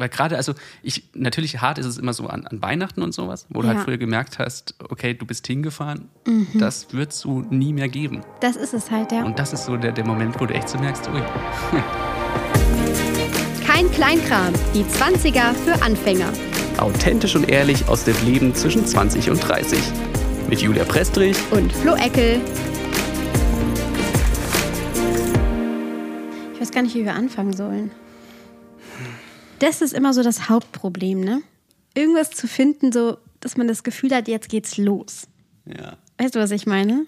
Weil gerade, also ich, natürlich hart ist es immer so an, an Weihnachten und sowas, wo du Ja. halt früher gemerkt hast, okay, du bist hingefahren, das wird es so nie mehr geben. Das ist es halt, ja. Und das ist so der, der Moment, wo du echt so merkst, ui, Kein Kleinkram. Die 20er für Anfänger. authentisch und ehrlich aus dem Leben zwischen 20 und 30. Mit Julia Prestrich. Und Flo Eckel. Ich weiß gar nicht, wie wir anfangen sollen. Das ist immer so das Hauptproblem, ne? Irgendwas zu finden, so, dass man das Gefühl hat, jetzt geht's los. Ja. Weißt du, was ich meine?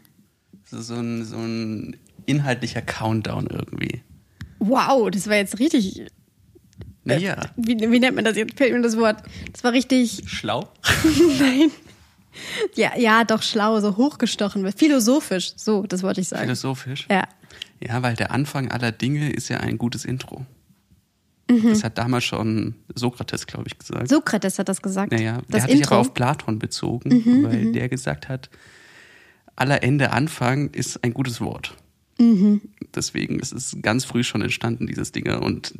So, ein, so ein inhaltlicher Countdown irgendwie. Wow, das war jetzt richtig. Naja, Wie, wie nennt man das jetzt? Fällt mir das Wort. Das war richtig. schlau. Nein. Ja, ja, doch schlau, so hochgestochen. Philosophisch, so, das wollte ich sagen. Philosophisch. Ja. Ja, weil der Anfang aller Dinge ist ja ein gutes Intro. Mhm. Das hat damals schon Sokrates, glaube ich, gesagt. Sokrates hat das gesagt. Naja, der das hat sich Intro. Mhm, aber auf Platon bezogen, weil der gesagt hat, aller Ende Anfang ist ein gutes Wort. Mhm. Deswegen ist es ganz früh schon entstanden, dieses Ding. Und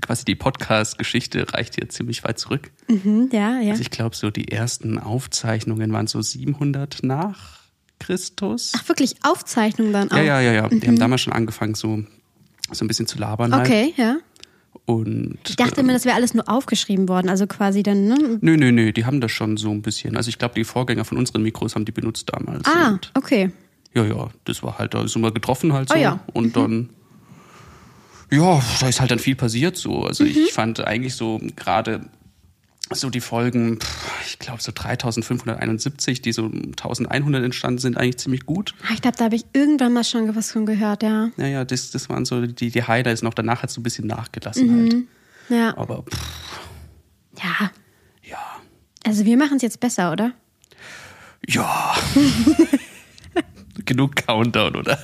quasi die Podcast-Geschichte reicht hier ziemlich weit zurück. Mhm, ja, ja. Also ich glaube, so die ersten Aufzeichnungen waren so 700 nach Christus. Ach, wirklich Aufzeichnung dann auch? ja, ja, ja, ja. Die haben damals schon angefangen, so, so ein bisschen zu labern. Halt. Okay, ja. Und Ich dachte immer, das wäre alles nur aufgeschrieben worden, also quasi dann, ne? Nö, nö, nö, die haben das schon so ein bisschen. Also ich glaube, die Vorgänger von unseren Mikros haben die benutzt damals. Ah, okay. ja, ja, das war halt, da sind wir getroffen halt so. Oh ja. Und dann, ja, da ist halt dann viel passiert so. Also Mhm. ich fand eigentlich so gerade so die Folgen, ich glaube so 3571, die so 1100 entstanden sind, eigentlich ziemlich gut. Ah, Ich glaube, da habe ich irgendwann mal schon was von gehört, ja. Naja, das, das waren so die, die Highlights noch. Danach hat es so ein bisschen nachgelassen halt. Ja. Aber pff, Ja. ja, Also wir machen es jetzt besser, oder? ja. Genug Countdown, oder?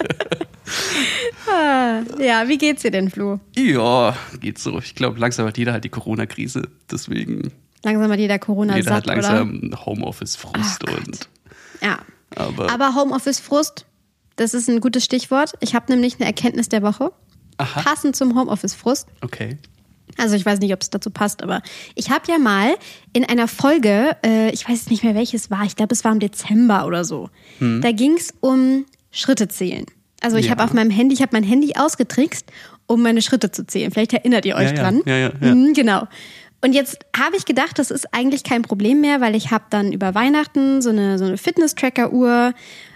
Ja, wie geht's dir denn, Flo? Ja, geht so. Ich glaube, langsam hat jeder halt die Corona-Krise. Deswegen, Langsam hat jeder Corona jeder hat satt, oder? langsam Homeoffice-Frust. Gott. und Ja. aber, Aber Homeoffice-Frust, das ist ein gutes Stichwort. Ich habe nämlich eine Erkenntnis der Woche. Aha. Passend zum Homeoffice-Frust. okay. Also ich weiß nicht, ob es dazu passt, aber ich habe ja mal in einer Folge, äh, ich weiß nicht mehr welches war, ich glaube es war im Dezember oder so, da ging es um Schritte zählen. Also ich Ja. habe auf meinem Handy, ich habe mein Handy ausgetrickst, um meine Schritte zu zählen. Vielleicht erinnert ihr euch ja, dran. ja, ja, ja. Mhm, genau. Und jetzt habe ich gedacht, das ist eigentlich kein Problem mehr, weil ich habe dann über Weihnachten so eine, so eine Fitness-Tracker-Uhr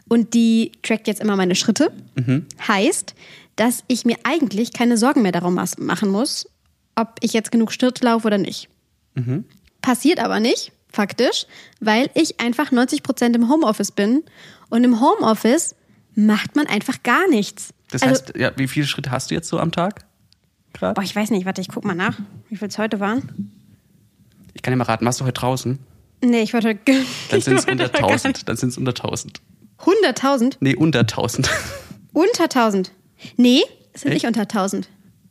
und die trackt jetzt immer meine Schritte. Mhm. Heißt, dass ich mir eigentlich keine Sorgen mehr darum machen muss, ob ich jetzt genug Schritte laufe oder nicht. Mhm. Passiert aber nicht, faktisch, weil ich einfach 90 Prozent im Homeoffice bin. Und im Homeoffice macht man einfach gar nichts. Das also, heißt, ja, wie viele Schritte hast du jetzt so am Tag? Boah, ich weiß nicht, warte, ich guck mal nach, wie viel es heute waren. Ich kann ja mal raten, warst du heute draußen? Nee, ich wollte. Dann sind es unter gar nicht- 1000. Dann sind es unter 1000. 100.000? Nee, unter 1000. Unter 1000? Nee, es sind nicht unter 1000.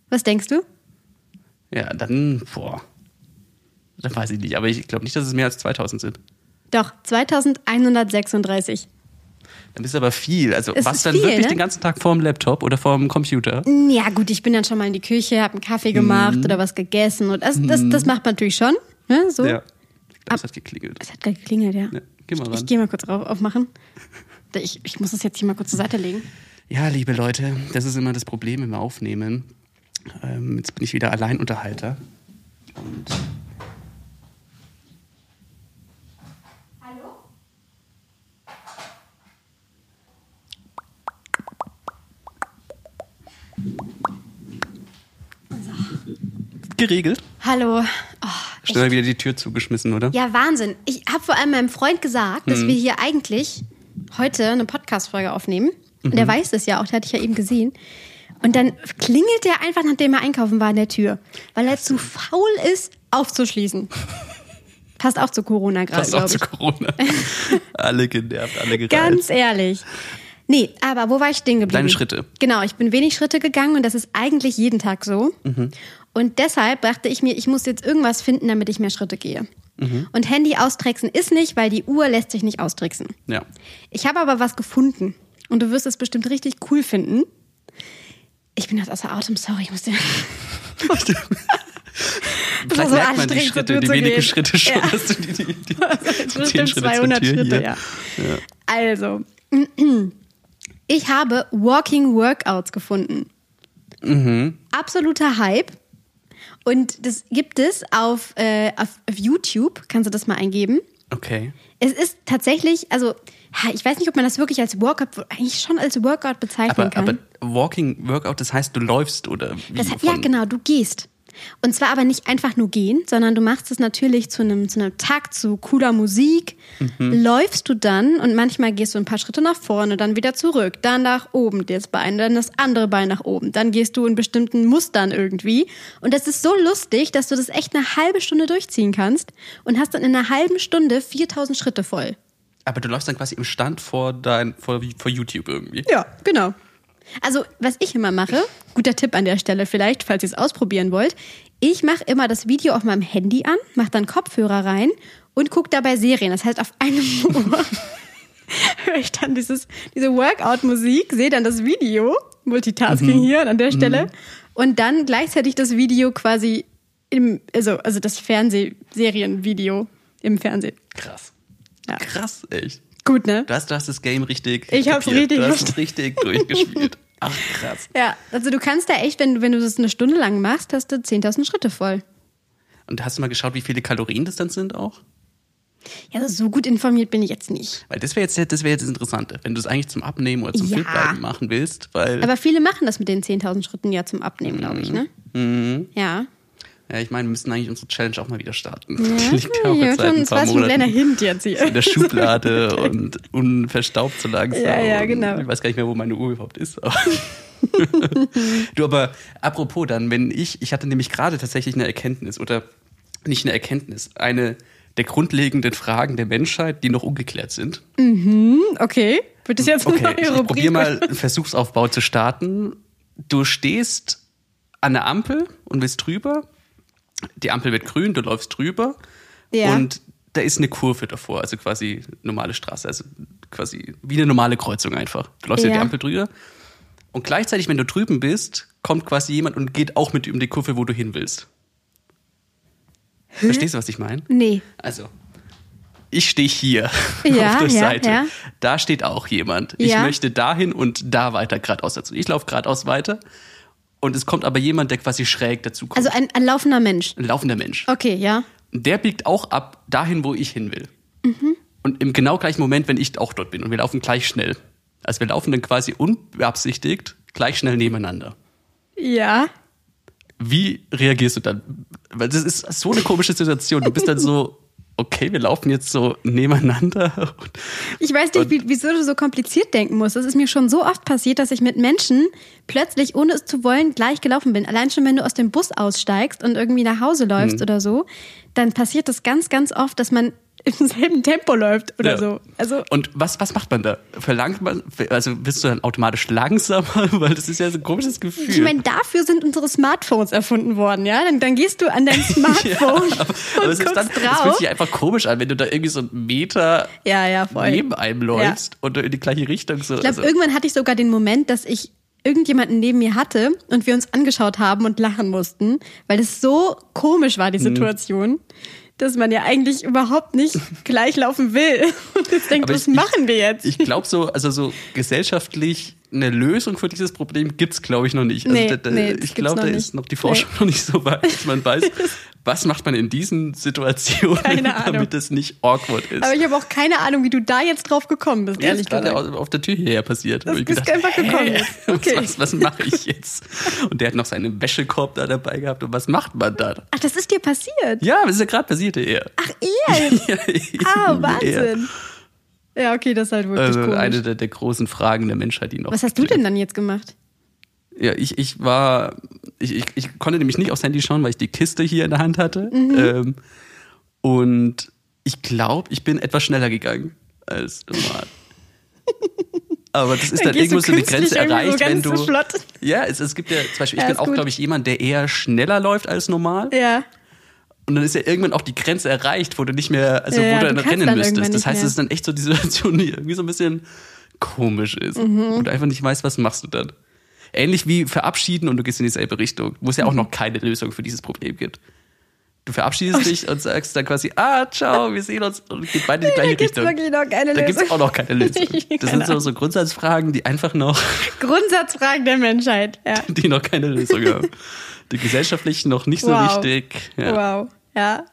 Was denkst du? Ja, dann, boah. Dann weiß ich nicht. Aber ich glaube nicht, dass es mehr als 2000 sind. Doch, 2136. Dann ist aber viel. Also Es was ist dann viel, wirklich ne? den ganzen Tag vorm Laptop oder vorm Computer? Ja, gut, ich bin dann schon mal in die Küche, habe einen Kaffee gemacht oder was gegessen. Und das, das, das macht man natürlich schon. Ne, so. Ja. Ich glaube, es hat geklingelt. Es hat gerade geklingelt, ja. Ja, geh mal Ich ran. gehe mal kurz auf, aufmachen. Ich, ich muss das jetzt hier mal kurz zur Seite legen. Ja, liebe Leute, das ist immer das Problem im Aufnehmen. Ähm, jetzt bin ich wieder Alleinunterhalter. Und Hallo? geregelt. Hallo. Schnell wieder die Tür zugeschmissen, oder? Ja, Wahnsinn. Ich habe vor allem meinem Freund gesagt, dass wir hier eigentlich heute eine Podcast-Folge aufnehmen. Und der weiß es ja auch, der hatte ich ja eben gesehen. Und dann klingelt der einfach, nachdem er einkaufen war, an der Tür, weil er zu faul ist, aufzuschließen. Passt auch zu Corona gerade, Passt auch zu. Corona. alle genervt, alle gereizt. Ganz ehrlich. Nee, aber wo war ich stehen geblieben? Deine Schritte. Genau, ich bin wenig Schritte gegangen und das ist eigentlich jeden Tag so. Mhm. Und deshalb dachte ich mir, ich muss jetzt irgendwas finden, damit ich mehr Schritte gehe. Mhm. Und Handy austricksen ist nicht, weil die Uhr lässt sich nicht austricksen. Ja. Ich habe aber was gefunden und du wirst es bestimmt richtig cool finden. Ich bin jetzt außer Atem, sorry, ich muss dir. Vielleicht so merkt man die so Schritte, die wenigen. Schritte schon, Ja. dass du die, die, die, Das zehn bestimmt Schritte 200 zur Tür Schritte, hier. ja. Also, ich habe Walking Workouts gefunden. Mhm. Absoluter Hype. Und das gibt es auf, äh, auf, auf YouTube. Kannst du das mal eingeben? Okay. Es ist tatsächlich, also ich weiß nicht, ob man das wirklich als Workout, eigentlich schon als Workout bezeichnen Aber, kann. aber Walking Workout, das heißt, du läufst oder wie? Das, ja, genau, du gehst. Und zwar aber nicht einfach nur gehen, sondern du machst es natürlich zu einem, zu einem Takt, zu cooler Musik. Mhm. Läufst du dann und manchmal gehst du ein paar Schritte nach vorne, dann wieder zurück, dann nach oben das Bein, dann das andere Bein nach oben. Dann gehst du in bestimmten Mustern irgendwie. Und das ist so lustig, dass du das echt eine halbe Stunde durchziehen kannst und hast dann in einer halben Stunde 4000 Schritte voll. Aber du läufst dann quasi im Stand vor, dein, vor, vor YouTube irgendwie. Ja, genau. Also, was ich immer mache, guter Tipp an der Stelle vielleicht, falls ihr es ausprobieren wollt, ich mache immer das Video auf meinem Handy an, mache dann Kopfhörer rein und gucke dabei Serien. Das heißt, auf einem Ohr höre ich dann dieses, diese Workout-Musik, sehe dann das Video, Multitasking hier an der Stelle, und dann gleichzeitig das Video quasi im, also, also das Fernsehserienvideo im Fernsehen. Krass. Ja. Krass, echt. Gut, ne? Du hast, du hast das Game richtig. Ich hab's kapiert. richtig Du hast es richtig durchgespielt. Ach, krass. Ja, also du kannst da echt, wenn, du- wenn du das eine Stunde lang machst, hast du 10.000 Schritte voll. Und hast du mal geschaut, wie viele Kalorien das dann sind auch? Ja, so gut informiert bin ich jetzt nicht. Weil das wäre jetzt, das wäre jetzt das Interessante, wenn du es eigentlich zum Abnehmen oder zum Ja. Fitbleiben machen willst, weil Aber viele machen das mit den 10.000 Schritten ja zum Abnehmen, glaube ich, ne? Mhm. Ja. Ja, ich meine, wir müssten eigentlich unsere Challenge auch mal wieder starten. ja. Die liegt ja auch jetzt seit schon, ein das paar schon ein kleiner Monaten Hint jetzt hier. in der Schublade und unverstaubt so langsam. Ja, ja, genau. Ich weiß gar nicht mehr, wo meine Uhr überhaupt ist. Du, aber apropos dann, wenn ich, ich hatte nämlich gerade tatsächlich eine Erkenntnis oder nicht eine Erkenntnis, eine der grundlegenden Fragen der Menschheit, die noch ungeklärt sind. Okay, wird das jetzt eine Okay, neue ich, probiere mal einen Versuchsaufbau zu starten. Du stehst an der Ampel und willst drüber. Die Ampel wird grün, du läufst drüber. Ja. Und da ist eine Kurve davor, also quasi normale Straße, also quasi wie eine normale Kreuzung einfach. Du läufst Ja. die Ampel drüber. Und gleichzeitig, wenn du drüben bist, kommt quasi jemand und geht auch mit um die Kurve, wo du hin willst. Verstehst du, was ich meine? Nee. Also, ich stehe hier Ja, auf der ja, Seite. ja. Da steht auch jemand. Ich möchte dahin und da weiter geradeaus dazu. Ich laufe geradeaus weiter und es kommt aber jemand, der quasi schräg dazu kommt. Also ein, ein laufender Mensch. ein laufender Mensch. Okay, ja. Der biegt auch ab dahin, wo ich hin will. Mhm. Und im genau gleichen Moment, wenn ich auch dort bin. Und wir laufen gleich schnell. Also wir laufen dann quasi unbeabsichtigt gleich schnell nebeneinander. Ja. Wie reagierst du dann? Weil das ist so eine komische Situation. Du bist dann so, okay, wir laufen jetzt so nebeneinander. Und Ich weiß nicht, wie, wieso du so kompliziert denken musst. Das ist mir schon so oft passiert, dass ich mit Menschen plötzlich, ohne es zu wollen, gleich gelaufen bin. Allein schon, wenn du aus dem Bus aussteigst und irgendwie nach Hause läufst Mhm. oder so, dann passiert das ganz, ganz oft, dass man im selben Tempo läuft oder Ja. so. Also Und was, was macht man da? Verlangt man, also bist du dann automatisch langsamer? Weil das ist ja so ein komisches Gefühl. Ich meine, dafür sind unsere Smartphones erfunden worden, ja? Dann, dann gehst du an dein Smartphone aber, und aber es ist guckst dann, es fühlt drauf. sich einfach komisch an, wenn du da irgendwie so einen Meter Ja, ja, neben einem läufst und in die gleiche Richtung so. Ich glaube, also, irgendwann hatte ich sogar den Moment, dass ich irgendjemanden neben mir hatte und wir uns angeschaut haben und lachen mussten, weil es so komisch war, die Mhm. Situation, dass man ja eigentlich überhaupt nicht gleich laufen will. Und jetzt denkt, Aber was ich- machen wir jetzt? ich glaube so, also so gesellschaftlich eine Lösung für dieses Problem gibt's glaube ich, noch nicht. Also Nee, da, da, nee, ich glaube, da nicht. ist noch die Forschung noch nicht so weit, dass man weiß, was macht man in diesen Situationen, damit es nicht awkward ist. Aber ich habe auch keine Ahnung, wie du da jetzt drauf gekommen bist, Ja, ehrlich gesagt. auf auf der Tür hierher passiert. Das bist gedacht, einfach gekommen jetzt. Okay. Was, was, was mache ich jetzt? Und der hat noch seinen Wäschekorb da dabei gehabt. Und was macht man da? Ach, das ist dir passiert? Ja, das ist ja gerade passiert, eher. Ach, ihr? Ja, Ah, eher. Ja, okay, das ist halt wirklich Also komisch. eine der, der großen Fragen der Menschheit, die noch. Was hast du denn dann jetzt gemacht? Ja, ich, ich war, ich, ich, ich konnte nämlich nicht aufs Handy schauen, weil ich die Kiste hier in der Hand hatte. Mhm. Ähm, und ich glaube, ich bin etwas schneller gegangen als normal. Aber das ist Dann dann, irgendwo so eine Grenze irgendwie so erreicht, wenn du. so. Ja, es, es gibt ja, zum Beispiel, ich Ja, bin auch, glaube ich, jemand, der eher schneller läuft als normal. Ja. Und dann ist ja irgendwann auch die Grenze erreicht, wo du nicht mehr, also Ja, wo du du dann rennen dann müsstest. Das heißt, es ist dann echt so die Situation, die irgendwie so ein bisschen komisch ist. Mhm. Und du einfach nicht weißt, was machst du dann. Ähnlich wie verabschieden und du gehst in dieselbe Richtung, wo es ja auch Mhm. noch keine Lösung für dieses Problem gibt. Du verabschiedest dich und sagst dann quasi, ah, ciao, wir sehen uns und geht beide in die gleiche da gibt's Richtung. wirklich noch keine da gibt Lösung. es auch noch keine Lösung. Das sind so, so Grundsatzfragen, die einfach noch, Grundsatzfragen der Menschheit. Ja. die noch keine Lösung haben. Die gesellschaftlichen noch nicht so Wow. wichtig. Ja. Wow. Ja.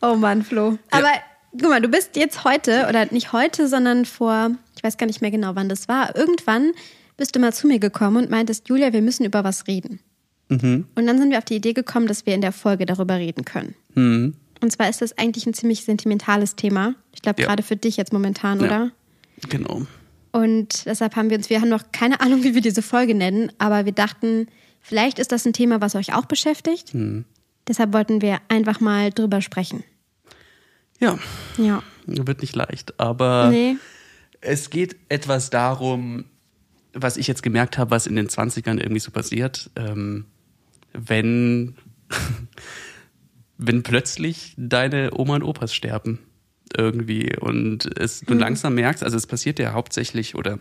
Oh Mann, Flo. Aber guck mal, du bist jetzt heute, oder nicht heute, sondern vor, ich weiß gar nicht mehr genau, wann das war. Irgendwann bist du mal zu mir gekommen und meintest, Julia, wir müssen über was reden. Mhm. Und dann sind wir auf die Idee gekommen, dass wir in der Folge darüber reden können. Mhm. Und zwar ist das eigentlich ein ziemlich sentimentales Thema. Ich glaube, Ja. gerade für dich jetzt momentan, Ja. oder? Genau. Und deshalb haben wir uns, wir haben noch keine Ahnung, wie wir diese Folge nennen, aber wir dachten, vielleicht ist das ein Thema, was euch auch beschäftigt. Mhm. Deshalb wollten wir einfach mal drüber sprechen. Ja, Ja. wird nicht leicht, aber Nee. es geht etwas darum, was ich jetzt gemerkt habe, was in den 20ern irgendwie so passiert, ähm, wenn, wenn plötzlich deine Oma und Opas sterben irgendwie und es du langsam merkst, also es passiert ja hauptsächlich oder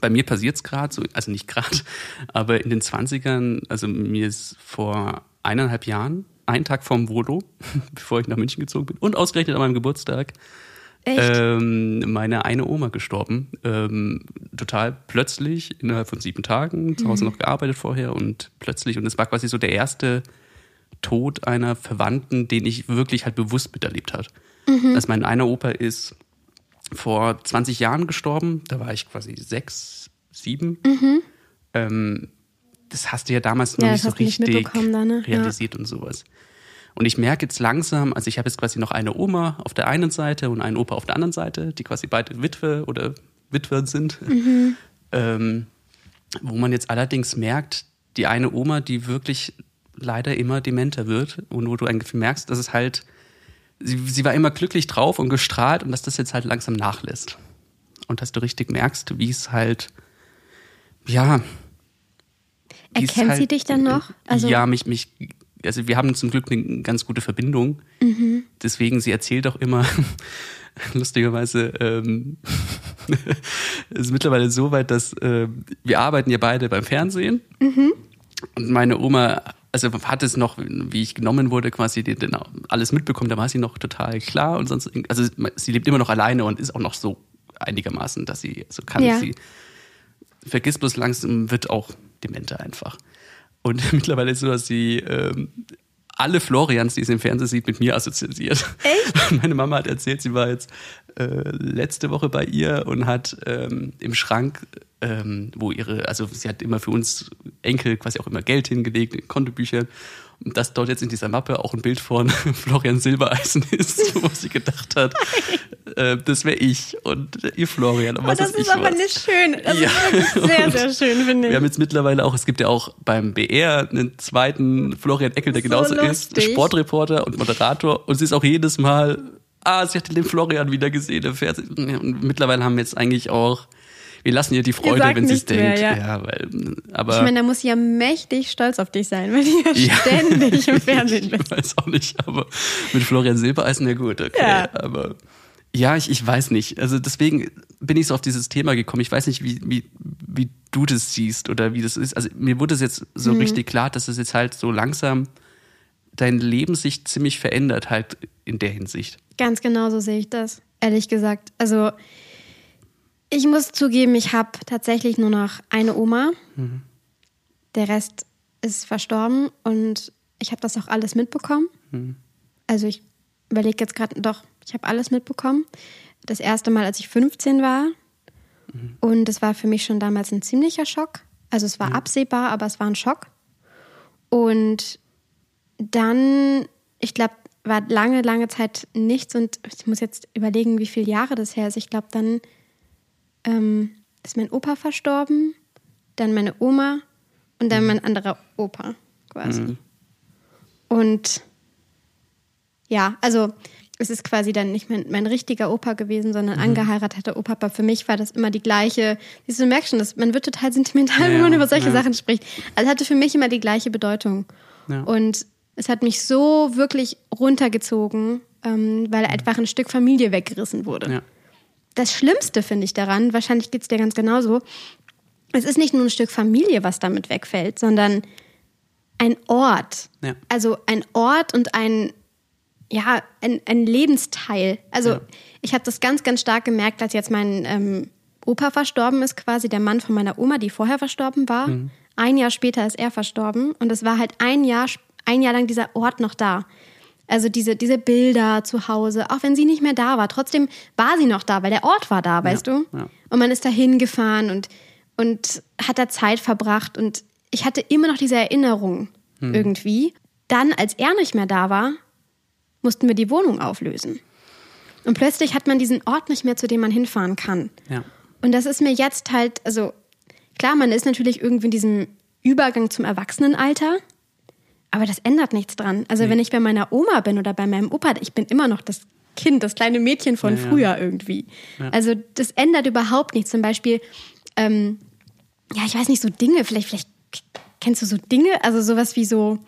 bei mir passiert es gerade, so, also nicht gerade, aber in den 20ern, also mir ist vor eineinhalb Jahren, einen Tag vorm Volo, bevor ich nach München gezogen bin und ausgerechnet an meinem Geburtstag? Ähm, meine eine Oma gestorben. Ähm, total plötzlich, innerhalb von sieben Tagen, zu Hause noch gearbeitet vorher und plötzlich, und es war quasi so der erste Tod einer Verwandten, den ich wirklich halt bewusst miterlebt hat. Also mein einer Opa ist vor 20 Jahren gestorben, da war ich quasi sechs, sieben. Ähm, das hast du ja damals noch Ja, nicht so nicht richtig mitbekommen da, ne? Ja. realisiert und sowas. Und ich merke jetzt langsam, also ich habe jetzt quasi noch eine Oma auf der einen Seite und einen Opa auf der anderen Seite, die quasi beide Witwe oder Witwer sind. Ähm, wo man jetzt allerdings merkt, die eine Oma, die wirklich leider immer dementer wird und wo du eigentlich merkst, dass es halt, sie, sie war immer glücklich drauf und gestrahlt und dass das jetzt halt langsam nachlässt. Und dass du richtig merkst, wie es halt, ja. Erkennt halt- sie dich dann noch? Also- ja, mich, mich, also wir haben zum Glück eine ganz gute Verbindung. Mhm. Deswegen, sie erzählt auch immer, lustigerweise, ähm, es ist mittlerweile so weit, dass äh, wir arbeiten ja beide beim Fernsehen. Mhm. Und meine Oma, also hat es noch, wie ich genommen wurde, quasi den, den alles mitbekommen, da war sie noch total klar und sonst, also sie lebt immer noch alleine und ist auch noch so einigermaßen, dass sie so kann. Ja. Sie vergisst bloß langsam, wird auch dementer einfach. Und mittlerweile ist es so, dass sie ähm, alle Florians, die sie im Fernsehen sieht, mit mir assoziiert. Echt? Meine Mama hat erzählt, sie war jetzt äh, letzte Woche bei ihr und hat ähm, im Schrank, ähm, wo ihre, also sie hat immer für uns Enkel quasi auch immer Geld hingelegt in Kontobüchern. Und dass dort jetzt in dieser Mappe auch ein Bild von Florian Silbereisen ist, wo sie gedacht hat, äh, das wäre ich und ihr Florian. Und Oh, was das ist ich aber was. nicht schön. Das Ja. ist sehr, sehr schön, finde ich. Wir haben jetzt mittlerweile auch, es gibt ja auch beim BR einen zweiten Florian Eckel, der So genauso ist, lustig. Sportreporter und Moderator. Und sie ist auch jedes Mal, ah, sie hat den Florian wieder gesehen. Und mittlerweile haben wir jetzt eigentlich auch, wir lassen ihr die Freude, wenn sie es mehr, denkt. ja. weil, aber ich meine, da muss sie ja mächtig stolz auf dich sein, weil du ja, Ja. ständig im Fernsehen bist. ich weiß auch nicht, aber mit Florian Silbereisen, ja gut, okay. Ja. Aber ja, ich, ich weiß nicht. Also deswegen bin ich so auf dieses Thema gekommen. Ich weiß nicht, wie, wie, wie du das siehst oder wie das ist. Also mir wurde es jetzt so Mhm. richtig klar, dass es jetzt halt so langsam dein Leben sich ziemlich verändert halt in der Hinsicht. Ganz genau so sehe ich das, ehrlich gesagt. Also ich muss zugeben, ich habe tatsächlich nur noch eine Oma. Der Rest ist verstorben und ich habe das auch alles mitbekommen. Also ich überlege jetzt gerade, doch, ich habe alles mitbekommen. Das erste Mal, als ich 15 war. Und das war für mich schon damals ein ziemlicher Schock. Also es war absehbar, aber es war ein Schock. Und dann, ich glaube, war lange, lange Zeit nichts und ich muss jetzt überlegen, wie viele Jahre das her ist. Ich glaube, dann ähm, ist mein Opa verstorben, dann meine Oma und dann mein anderer Opa quasi. Und ja, also es ist quasi dann nicht mein, mein richtiger Opa gewesen, sondern angeheirateter Opa. Aber für mich war das immer die gleiche. Siehst du, du merkst schon, dass man wird total sentimental, Ja, wenn man über solche ja. Sachen spricht. Also hatte für mich immer die gleiche Bedeutung. Ja. Und es hat mich so wirklich runtergezogen, ähm, weil einfach ein Stück Familie weggerissen wurde. Das Schlimmste finde ich daran, wahrscheinlich geht es dir ganz genauso, es ist nicht nur ein Stück Familie, was damit wegfällt, sondern ein Ort. Ja. Also ein Ort und ein, ja, ein, ein Lebensteil. Also Ja. ich habe das ganz, ganz stark gemerkt, als jetzt mein ähm, Opa verstorben ist, quasi der Mann von meiner Oma, die vorher verstorben war. Mhm. Ein Jahr später ist er verstorben und es war halt ein Jahr, ein Jahr lang dieser Ort noch da. Also diese, diese Bilder zu Hause, auch wenn sie nicht mehr da war, trotzdem war sie noch da, weil der Ort war da, weißt du? ja. Und man ist da hingefahren und, und hat da Zeit verbracht und ich hatte immer noch diese Erinnerung Hm. irgendwie. Dann, als er nicht mehr da war, mussten wir die Wohnung auflösen. Und plötzlich hat man diesen Ort nicht mehr, zu dem man hinfahren kann. Ja. Und das ist mir jetzt halt, also klar, man ist natürlich irgendwie in diesem Übergang zum Erwachsenenalter, aber das ändert nichts dran. Also wenn ich bei meiner Oma bin oder bei meinem Opa, ich bin immer noch das Kind, das kleine Mädchen von Ja, ja. früher irgendwie. Also das ändert überhaupt nichts. Zum Beispiel, ähm, ja, ich weiß nicht, so Dinge, vielleicht, vielleicht kennst du so Dinge, also sowas wie so,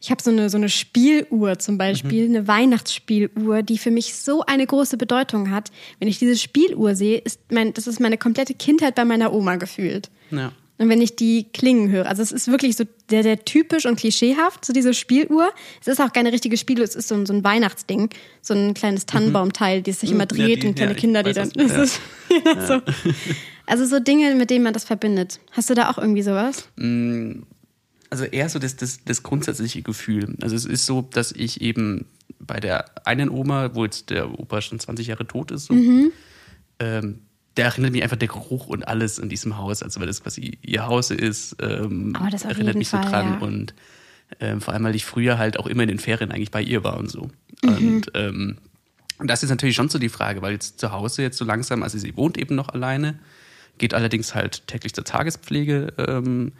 ich habe so eine, so eine Spieluhr zum Beispiel, eine Weihnachtsspieluhr, die für mich so eine große Bedeutung hat. Wenn ich diese Spieluhr sehe, ist mein, das ist meine komplette Kindheit bei meiner Oma gefühlt. Ja. Und wenn ich die klingen höre, also es ist wirklich so sehr, sehr typisch und klischeehaft, so diese Spieluhr. Es ist auch keine richtige Spieluhr, es ist so ein, so ein Weihnachtsding, so ein kleines Tannenbaumteil, das sich immer Ja, dreht die- und kleine ja, Kinder, die dann. Das ist, ja, so. Also so Dinge, mit denen man das verbindet. Hast du da auch irgendwie sowas? Also eher so das, das, das grundsätzliche Gefühl. Also es ist so, dass ich eben bei der einen Oma, wo jetzt der Opa schon 20 Jahre tot ist, so, ähm, der erinnert mich einfach der Geruch und alles in diesem Haus, also weil das quasi ihr Haus ist, ähm, das erinnert mich so Fall, dran ja. und ähm, vor allem, weil ich früher halt auch immer in den Ferien eigentlich bei ihr war und so. Mhm. Und ähm, das ist natürlich schon so die Frage, weil jetzt zu Hause jetzt so langsam, also sie wohnt eben noch alleine, geht allerdings halt täglich zur Tagespflege. Ähm,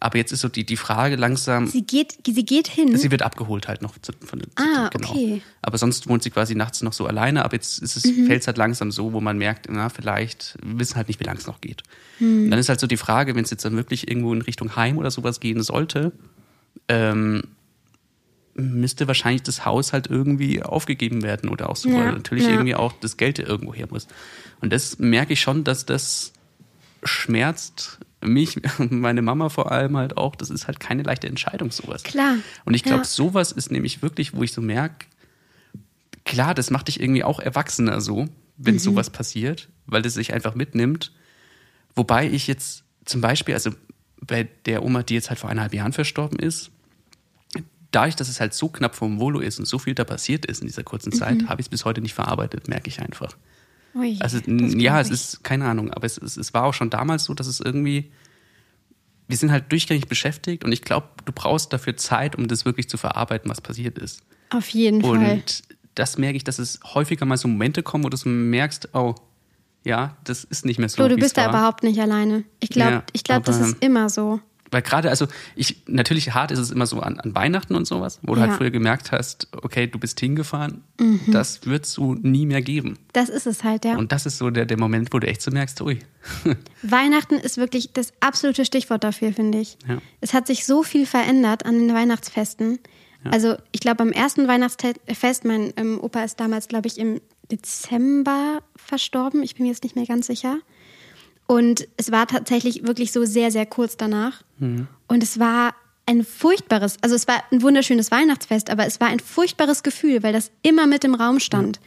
aber jetzt ist so die, die Frage langsam, Sie geht, sie geht hin. sie wird abgeholt halt noch zu, von Ah, genau. okay. Aber sonst wohnt sie quasi nachts noch so alleine, aber jetzt ist es, Mhm. fällt es halt langsam so, wo man merkt, na, vielleicht wir wissen halt nicht, wie lange es noch geht. Hm. Und dann ist halt so die Frage, wenn es jetzt dann wirklich irgendwo in Richtung Heim oder sowas gehen sollte, ähm, müsste wahrscheinlich das Haus halt irgendwie aufgegeben werden oder auch so, Ja, weil natürlich ja. irgendwie auch das Geld irgendwo her muss. Und das merke ich schon, dass das schmerzt mich, meine Mama vor allem halt auch. Das ist halt keine leichte Entscheidung, sowas. Klar, Und ich glaube, ja. sowas ist nämlich wirklich, wo ich so merke, klar, das macht dich irgendwie auch erwachsener so, wenn Mhm. sowas passiert, weil das sich einfach mitnimmt. Wobei ich jetzt zum Beispiel, also bei der Oma, die jetzt halt vor eineinhalb Jahren verstorben ist, dadurch, dass es halt so knapp vom Volo ist und so viel da passiert ist in dieser kurzen Zeit, Mhm. habe ich es bis heute nicht verarbeitet, merke ich einfach. Ui, Also ja, es ist keine Ahnung, aber es, es, es war auch schon damals so, dass es irgendwie wir sind halt durchgängig beschäftigt und ich glaube, du brauchst dafür Zeit, um das wirklich zu verarbeiten, was passiert ist. Auf jeden Und Fall. das merke ich, dass es häufiger mal so Momente kommen, wo du so merkst, oh, ja, das ist nicht mehr so. Du wie bist da war. überhaupt nicht alleine. Ich glaube, Ja, ich glaube, das ist immer so. Weil gerade, also ich, natürlich hart ist es immer so an, an Weihnachten und sowas, wo du Ja. Mhm. halt früher gemerkt hast, okay, du bist hingefahren, das wird es so nie mehr geben. Das ist es halt, ja. Und das ist so der, der Moment, wo du echt so merkst, ui, Weihnachten ist wirklich das absolute Stichwort dafür, finde ich. Ja. Es hat sich so viel verändert an den Weihnachtsfesten. Also ich glaube, am ersten Weihnachtsfest, mein ähm, Opa ist damals, glaube ich, im Dezember verstorben. Ich bin mir jetzt nicht mehr ganz sicher. Und es war tatsächlich wirklich so sehr, sehr kurz danach. Und es war ein furchtbares, also es war ein wunderschönes Weihnachtsfest, aber es war ein furchtbares Gefühl, weil das immer mit im Raum stand.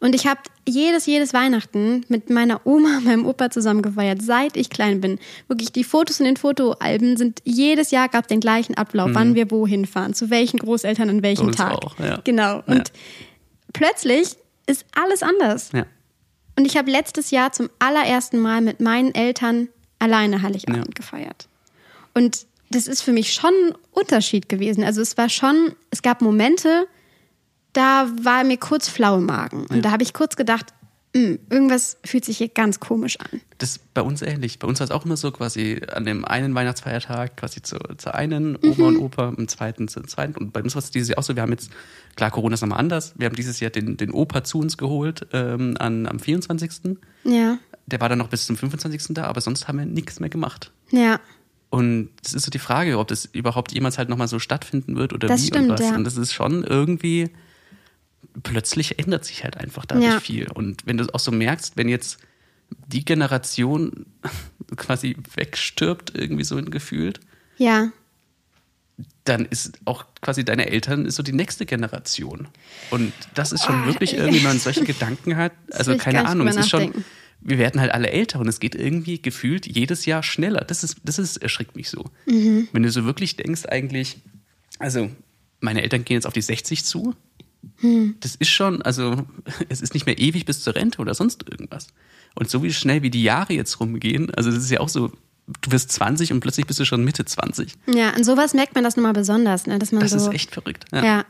Und ich habe jedes, jedes Weihnachten mit meiner Oma meinem Opa zusammen gefeiert, seit ich klein bin. Wirklich, die Fotos in den Fotoalben sind, jedes Jahr gab den gleichen Ablauf, wann wir wohin fahren, zu welchen Großeltern an welchem Mhm. Tag. auch, ja. Genau. Und plötzlich ist alles anders. ja. Und ich habe letztes Jahr zum allerersten Mal mit meinen Eltern alleine Heiligabend Ja. gefeiert. Und das ist für mich schon ein Unterschied gewesen. Also es war schon, es gab Momente, da war mir kurz flau im Magen. Und da habe ich kurz gedacht, "Hm, irgendwas fühlt sich hier ganz komisch an. Das ist bei uns ähnlich. Bei uns war es auch immer so, quasi an dem einen Weihnachtsfeiertag quasi zu, zur einen Oma und Opa, am zweiten zum zweiten. Und bei uns war es dieses Jahr auch so, wir haben jetzt, klar, Corona ist nochmal anders, wir haben dieses Jahr den, den Opa zu uns geholt ähm, an, am 24. Ja, Der war dann noch bis zum 25. da, aber sonst haben wir nichts mehr gemacht. ja, Und es ist so die Frage, ob das überhaupt jemals halt nochmal so stattfinden wird oder Das wie stimmt, und was. ja. Und das ist schon irgendwie, plötzlich ändert sich halt einfach dadurch Ja. viel. Und wenn du auch so merkst, wenn jetzt die Generation quasi wegstirbt, irgendwie so gefühlt, ja. dann ist auch quasi deine Eltern ist so die nächste Generation. Und das ist schon Oh, wirklich irgendwie, wenn man solche Gedanken hat, also keine Ahnung, es ist schon, wir werden halt alle älter und es geht irgendwie gefühlt jedes Jahr schneller. Das ist, das ist, erschrickt mich so. Mhm. Wenn du so wirklich denkst, eigentlich, also meine Eltern gehen jetzt auf die 60 zu. Hm. Das ist schon, also es ist nicht mehr ewig bis zur Rente oder sonst irgendwas. Und so wie schnell wie die Jahre jetzt rumgehen, also das ist ja auch so, du wirst 20 und plötzlich bist du schon Mitte 20. Ja, an sowas merkt man das nochmal besonders, ne? dass man Das so. ist echt verrückt. Ja. Ja.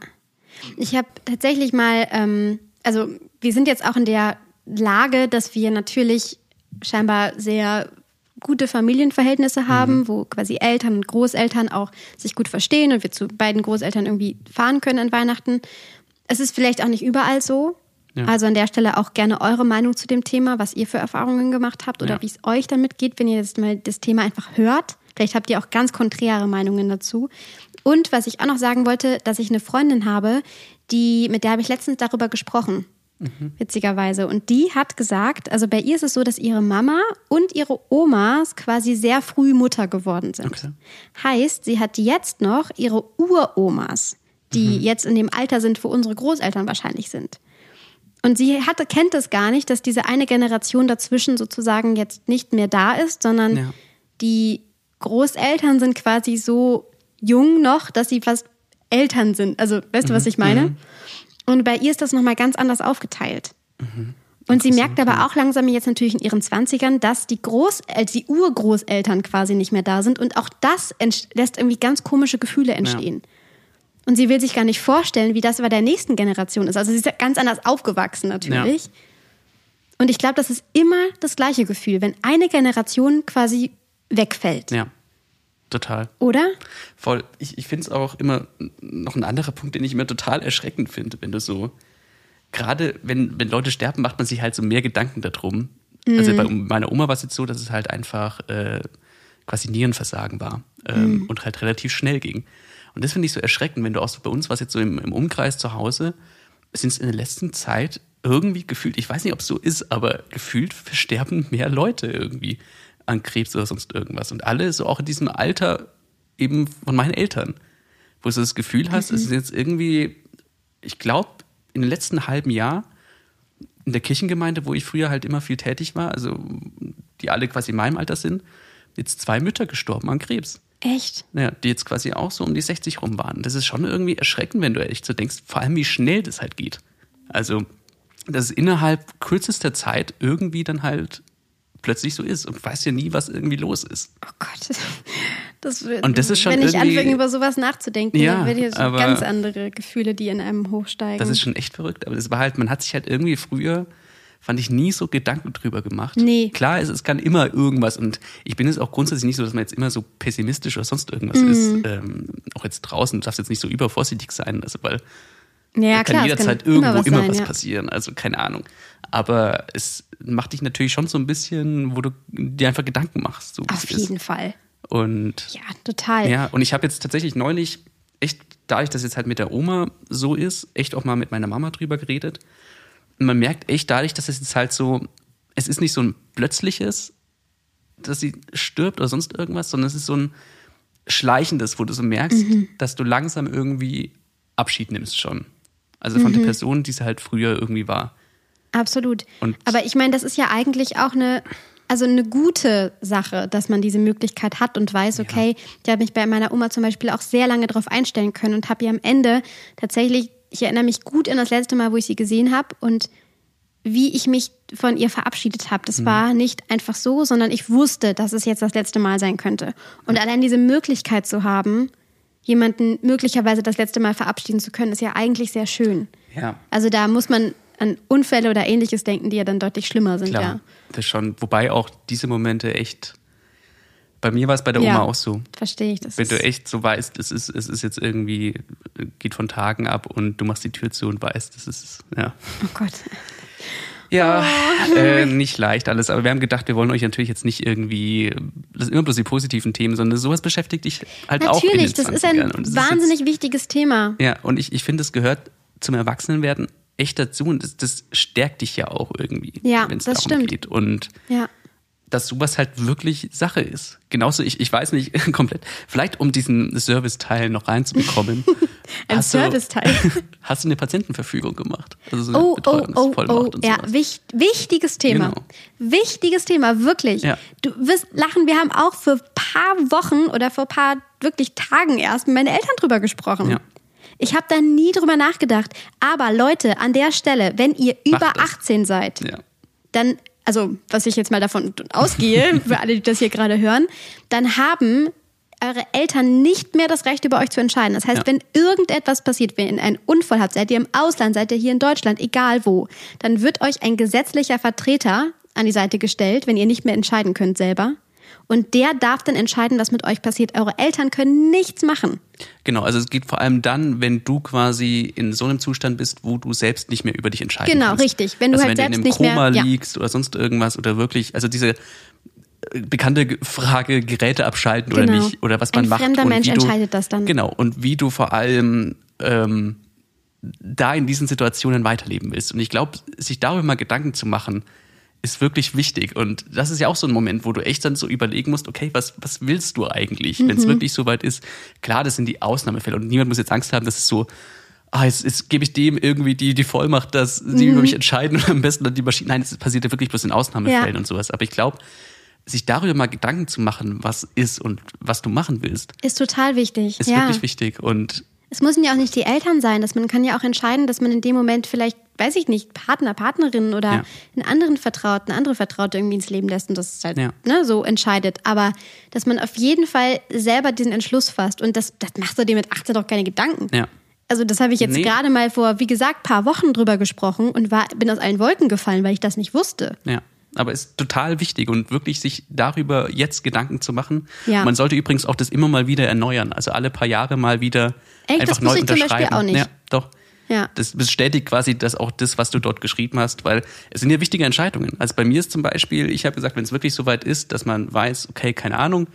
Ich habe tatsächlich mal, ähm, also wir sind jetzt auch in der Lage, dass wir natürlich scheinbar sehr gute Familienverhältnisse haben, wo quasi Eltern und Großeltern auch sich gut verstehen und wir zu beiden Großeltern irgendwie fahren können an Weihnachten. Es ist vielleicht auch nicht überall so. Ja. Also an der Stelle auch gerne eure Meinung zu dem Thema, was ihr für Erfahrungen gemacht habt oder Ja. wie es euch damit geht, wenn ihr jetzt mal das Thema einfach hört. Vielleicht habt ihr auch ganz konträre Meinungen dazu. Und was ich auch noch sagen wollte, dass ich eine Freundin habe, die, mit der habe ich letztens darüber gesprochen. Witzigerweise. Und die hat gesagt, also bei ihr ist es so, dass ihre Mama und ihre Omas quasi sehr früh Mutter geworden sind. Okay. Heißt, sie hat jetzt noch ihre Uromas, die jetzt in dem Alter sind, wo unsere Großeltern wahrscheinlich sind. Und sie hatte, kennt es gar nicht, dass diese eine Generation dazwischen sozusagen jetzt nicht mehr da ist, sondern Ja. die Großeltern sind quasi so jung noch, dass sie fast Eltern sind. Also, weißt du, was ich meine? Und bei ihr ist das nochmal ganz anders aufgeteilt. Und sie merkt aber auch langsam jetzt natürlich in ihren Zwanzigern, dass die Groß äh, die Urgroßeltern quasi nicht mehr da sind. Und auch das lässt irgendwie ganz komische Gefühle entstehen. Und sie will sich gar nicht vorstellen, wie das bei der nächsten Generation ist. Also sie ist ja ganz anders aufgewachsen natürlich. Und ich glaube, das ist immer das gleiche Gefühl, wenn eine Generation quasi wegfällt. Ja, total. Oder? Voll. Ich, ich finde es auch immer noch ein anderer Punkt, den ich immer total erschreckend finde, wenn du so, gerade wenn, wenn Leute sterben, macht man sich halt so mehr Gedanken darum. Also bei meiner Oma war es jetzt so, dass es halt einfach äh, quasi Nierenversagen war ähm, und halt relativ schnell ging. Und das finde ich so erschreckend, wenn du auch so bei uns was jetzt so im, im Umkreis zu Hause, sind es in der letzten Zeit irgendwie gefühlt, ich weiß nicht, ob es so ist, aber gefühlt versterben mehr Leute irgendwie an Krebs oder sonst irgendwas. Und alle so auch in diesem Alter eben von meinen Eltern, wo du das Gefühl hast, es ist jetzt irgendwie, ich glaube, in den letzten halben Jahr in der Kirchengemeinde, wo ich früher halt immer viel tätig war, also die alle quasi in meinem Alter sind, jetzt zwei Mütter gestorben an Krebs. Echt? Ja, die jetzt quasi auch so um die 60 rum waren. Das ist schon irgendwie erschreckend, wenn du echt so denkst, vor allem wie schnell das halt geht. Also, dass es innerhalb kürzester Zeit irgendwie dann halt plötzlich so ist und weißt ja nie, was irgendwie los ist. Oh Gott. Das wird, Und das ist schon wenn ich anfange, über sowas nachzudenken, Ja, dann werde ich ganz andere Gefühle, die in einem hochsteigen. Das ist schon echt verrückt. Aber das war halt, man hat sich halt irgendwie früher, fand ich, nie so Gedanken drüber gemacht. Nee. Klar, es, es kann immer irgendwas und ich bin jetzt auch grundsätzlich nicht so, dass man jetzt immer so pessimistisch oder sonst irgendwas Mhm. ist. Ähm, auch jetzt draußen, du darfst jetzt nicht so übervorsichtig sein, also weil ja, kann klar, es jederzeit kann irgendwo immer was, sein, ja. passieren. Also keine Ahnung. Aber es macht dich natürlich schon so ein bisschen, wo du dir einfach Gedanken machst. So Auf es ist. jeden Fall. Und Ja, total. ja, und ich habe jetzt tatsächlich neulich echt, dadurch, dass jetzt halt mit der Oma so ist, echt auch mal mit meiner Mama drüber geredet. Man merkt echt dadurch, dass es jetzt halt so, es ist nicht so ein plötzliches, dass sie stirbt oder sonst irgendwas, sondern es ist so ein schleichendes, wo du so merkst, dass du langsam irgendwie Abschied nimmst schon. Also von der Person, die sie halt früher irgendwie war. Absolut. Und- Aber ich meine, das ist ja eigentlich auch eine, also eine gute Sache, dass man diese Möglichkeit hat und weiß, okay, ich habe mich bei meiner Oma zum Beispiel auch sehr lange darauf einstellen können und habe ihr am Ende tatsächlich, ich erinnere mich gut an das letzte Mal, wo ich sie gesehen habe und wie ich mich von ihr verabschiedet habe. Das war nicht einfach so, sondern ich wusste, dass es jetzt das letzte Mal sein könnte. Und allein diese Möglichkeit zu haben, jemanden möglicherweise das letzte Mal verabschieden zu können, ist ja eigentlich sehr schön. Ja. Also da muss man an Unfälle oder ähnliches denken, die ja dann deutlich schlimmer sind, Klar, ja. das schon. Wobei auch diese Momente echt, bei mir war es bei der Oma Ja. auch so. Verstehe ich. Das Wenn du echt so weißt, es ist, es ist jetzt irgendwie, geht von Tagen ab und du machst die Tür zu und weißt, das ist, ja. Oh Gott. Ja, Oh. äh, nicht leicht alles, aber wir haben gedacht, wir wollen euch natürlich jetzt nicht irgendwie, das sind immer bloß die positiven Themen, sondern sowas beschäftigt dich halt auch in den Natürlich, das ist ein 20ern. Und es ist wahnsinnig wichtiges Thema. Jetzt, ja, und ich, ich finde, es gehört zum Erwachsenenwerden echt dazu und das, das stärkt dich ja auch irgendwie, Ja, wenn es das darum stimmt. geht. Und Ja. Dass sowas halt wirklich Sache ist. Genauso, ich, ich weiß nicht komplett, vielleicht um diesen Serviceteil noch reinzubekommen. Ein Serviceteil. Hast du eine Patientenverfügung gemacht? Also so eine Oh, oh, oh, Betreuungsvollmacht oh, und ja, sowas. wich, wichtiges Thema. Genau. Wichtiges Thema, wirklich. Ja. Du wirst lachen, wir haben auch für ein paar Wochen oder vor ein paar wirklich Tagen erst mit meinen Eltern drüber gesprochen. Ja. Ich habe da nie drüber nachgedacht. Aber Leute, an der Stelle, wenn ihr über das. 18 seid, Ja. dann, also was ich jetzt mal davon ausgehe, für alle, die das hier gerade hören, dann haben eure Eltern nicht mehr das Recht, über euch zu entscheiden. Das heißt, Ja. wenn irgendetwas passiert, wenn ihr einen Unfall habt, seid ihr im Ausland, seid ihr hier in Deutschland, egal wo, dann wird euch ein gesetzlicher Vertreter an die Seite gestellt, wenn ihr nicht mehr entscheiden könnt selber. Und der darf dann entscheiden, was mit euch passiert. Eure Eltern können nichts machen. Genau, also es geht vor allem dann, wenn du quasi in so einem Zustand bist, wo du selbst nicht mehr über dich entscheiden Genau, kannst. richtig. Wenn du also halt wenn selbst du in nicht einem Koma mehr- ja. liegst oder sonst irgendwas oder wirklich, also diese äh, bekannte Frage, Geräte abschalten oder Genau. nicht oder was man Ein macht. fremder und Mensch wie du, entscheidet das dann. Genau, und wie du vor allem ähm, da in diesen Situationen weiterleben willst. Und ich glaube, sich darüber mal Gedanken zu machen, ist wirklich wichtig. Und das ist ja auch so ein Moment, wo du echt dann so überlegen musst, okay, was, was willst du eigentlich, wenn Mhm. es wirklich so weit ist? Klar, das sind die Ausnahmefälle und niemand muss jetzt Angst haben, dass es so, ah, jetzt, jetzt gebe ich dem irgendwie die, die Vollmacht, dass sie Mhm. über mich entscheiden und am besten dann die Maschine. Nein, das passiert ja wirklich bloß in Ausnahmefällen Ja. und sowas. Aber ich glaube, sich darüber mal Gedanken zu machen, was ist und was du machen willst, Ist total wichtig. ist ja. wirklich wichtig. Und Es müssen ja auch nicht die Eltern sein, dass man kann ja auch entscheiden, dass man in dem Moment vielleicht, weiß ich nicht, Partner, Partnerin oder Ja. einen anderen Vertrauten, eine andere Vertraute irgendwie ins Leben lässt und das halt Ja. ne, so entscheidet. Aber dass man auf jeden Fall selber diesen Entschluss fasst und das, das machst du dir mit 18 doch keine Gedanken. Ja. Also das habe ich jetzt Nee. gerade mal vor, wie gesagt, paar Wochen drüber gesprochen und war, bin aus allen Wolken gefallen, weil ich das nicht wusste. Ja, aber ist total wichtig und wirklich sich darüber jetzt Gedanken zu machen. Ja. Man sollte übrigens auch das immer mal wieder erneuern, also alle paar Jahre mal wieder Echt? einfach Das neu wusste ich zum Beispiel unterschreiben. auch nicht. Ja, doch. Ja. Das bestätigt quasi das auch das, was du dort geschrieben hast, weil es sind ja wichtige Entscheidungen. Also bei mir ist zum Beispiel, ich habe gesagt, wenn es wirklich so weit ist, dass man weiß, okay, keine Ahnung,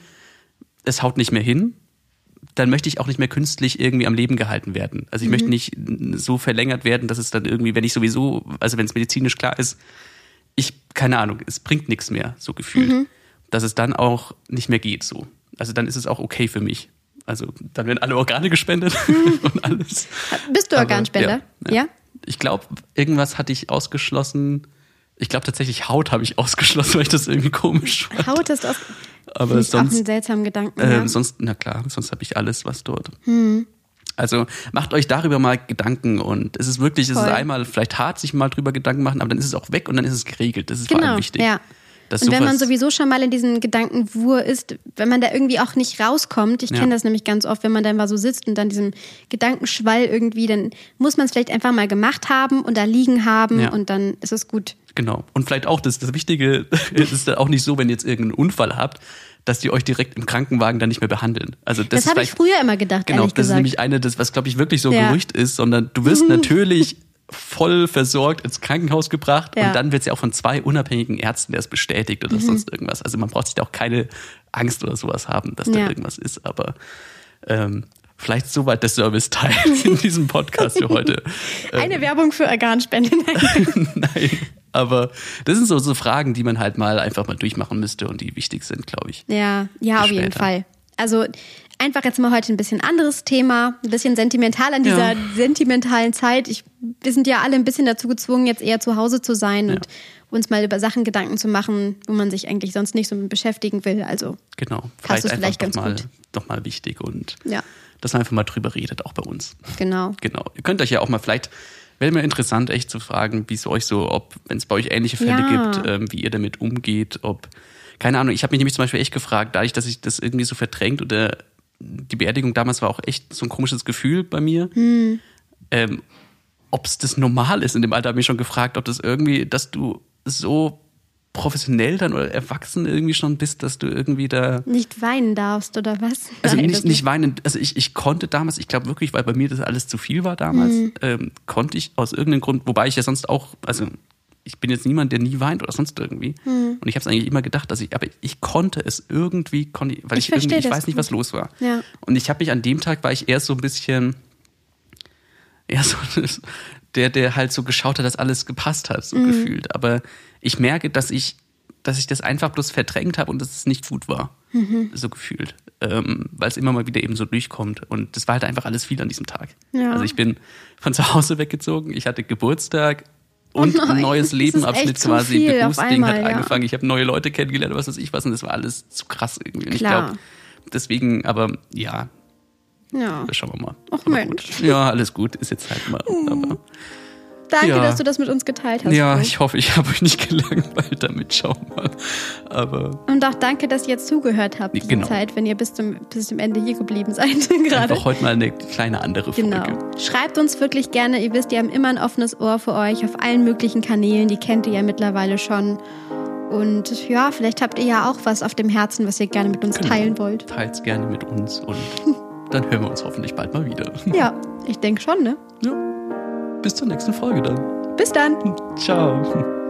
es haut nicht mehr hin, dann möchte ich auch nicht mehr künstlich irgendwie am Leben gehalten werden. Also ich Mhm. möchte nicht so verlängert werden, dass es dann irgendwie, wenn ich sowieso, also wenn es medizinisch klar ist, ich, keine Ahnung, es bringt nichts mehr, so gefühlt. Mhm. Dass es dann auch nicht mehr geht so. Also dann ist es auch okay für mich. Also dann werden alle Organe gespendet und alles. Bist du Aber, Organspender? ja. ja? Ich glaube, irgendwas hatte ich ausgeschlossen. Ich glaube tatsächlich Haut habe ich ausgeschlossen, weil ich das irgendwie komisch fand. Haut ist aus. Aber ich auch sonst, einen seltsamen Gedanken. ja. sonst, na klar, sonst habe ich alles, was dort. Hm. Also macht euch darüber mal Gedanken und es ist wirklich, es Voll. ist einmal vielleicht hart, sich mal drüber Gedanken machen, aber dann ist es auch weg und dann ist es geregelt. Das ist vor Genau, allem wichtig. ja. Dass Und wenn man sowieso schon mal in diesen Gedankenwur ist, wenn man da irgendwie auch nicht rauskommt, ich Ja. kenne das nämlich ganz oft, wenn man dann mal so sitzt und dann diesem Gedankenschwall irgendwie, dann muss man es vielleicht einfach mal gemacht haben und da liegen haben Ja. und dann ist es gut. Genau. Und vielleicht auch das, das Wichtige es ist dann auch nicht so, wenn ihr jetzt irgendeinen Unfall habt, dass die euch direkt im Krankenwagen dann nicht mehr behandeln. Also das, Das, ist habe ich früher immer gedacht, Genau, das ist gesagt. nämlich eine, das, was glaube ich wirklich so Ja. Gerücht ist, sondern du wirst natürlich voll versorgt ins Krankenhaus gebracht Ja. und dann wird es ja auch von zwei unabhängigen Ärzten erst bestätigt Mhm. oder sonst irgendwas. Also man braucht sich da auch keine Angst oder sowas haben, dass da Ja. irgendwas ist, aber ähm, vielleicht soweit der Serviceteil in diesem Podcast für heute. Eine Werbung für Organspende. Nein. Nein, aber das sind so, so Fragen, die man halt mal einfach mal durchmachen müsste und die wichtig sind, glaube ich. Ja, ja, auf jeden. Fall. Also einfach jetzt mal heute ein bisschen anderes Thema, ein bisschen sentimental an dieser Ja. sentimentalen Zeit. Ich, wir sind ja alle ein bisschen dazu gezwungen, jetzt eher zu Hause zu sein und uns mal über Sachen Gedanken zu machen, wo man sich eigentlich sonst nicht so mit beschäftigen will. Also Genau. Passt es einfach vielleicht doch ganz mal, gut. doch mal wichtig und Ja. dass man einfach mal drüber redet, auch bei uns. genau. Genau. Ihr könnt euch ja auch mal vielleicht, wäre mir interessant, echt zu fragen, wie es euch so, ob, wenn es bei euch ähnliche Fälle Ja. gibt, ähm, wie ihr damit umgeht, ob, keine Ahnung, ich habe mich nämlich zum Beispiel echt gefragt, dadurch, dass ich das irgendwie so verdrängt oder die Beerdigung damals war auch echt so ein komisches Gefühl bei mir. Hm. Ähm, ob es das normal ist in dem Alter, habe ich mich schon gefragt, ob das irgendwie, dass du so professionell dann oder erwachsen irgendwie schon bist, dass du irgendwie da Nicht weinen darfst oder was? also Nein, nicht, nicht weinen, also ich, ich konnte damals, ich glaube wirklich, weil bei mir das alles zu viel war damals, Mhm. ähm, konnte ich aus irgendeinem Grund, wobei ich ja sonst auch, also ich bin jetzt niemand, der nie weint oder sonst irgendwie. Mhm. Und ich habe es eigentlich immer gedacht, dass ich, aber ich konnte es irgendwie, konnte, weil Ich ich, irgendwie, ich weiß nicht, was los war. Ja. Und ich habe mich an dem Tag, war ich eher so ein bisschen, eher so der, der halt so geschaut hat, dass alles gepasst hat, so Mhm. gefühlt. Aber ich merke, dass ich dass ich das einfach bloß verdrängt habe und dass es nicht gut war. Mhm. So gefühlt. Ähm, Weil es immer mal wieder eben so durchkommt. Und das war halt einfach alles viel an diesem Tag. Ja. Also ich bin von zu Hause weggezogen, ich hatte Geburtstag und Oh ein neues Lebenabschnitt quasi. Berufsding hat einmal, ja. angefangen. Ich habe neue Leute kennengelernt, was weiß ich was. Und das war alles zu krass irgendwie. Und ich Klar. glaube, deswegen, aber ja, Ja. schauen wir mal. Ach Aber Mensch. gut. Ja, alles gut, ist jetzt halt mal. Aber Danke, Ja. dass du das mit uns geteilt hast. ja, Flo. ich hoffe, ich habe euch nicht gelangweilt damit. Schauen wir mal. Aber Und auch danke, dass ihr jetzt zugehört habt diese Genau. Zeit, wenn ihr bis zum, bis zum Ende hier geblieben seid gerade. einfach heute mal eine kleine andere Folge. Genau. Schreibt uns wirklich gerne. Ihr wisst, wir haben immer ein offenes Ohr für euch auf allen möglichen Kanälen. Die kennt ihr ja mittlerweile schon. Und ja, vielleicht habt ihr ja auch was auf dem Herzen, was ihr gerne mit uns Genau. teilen wollt. Teilt's gerne mit uns und dann hören wir uns hoffentlich bald mal wieder. Ja, ich denke schon, ne? Ja. Bis zur nächsten Folge dann. Bis dann. Ciao.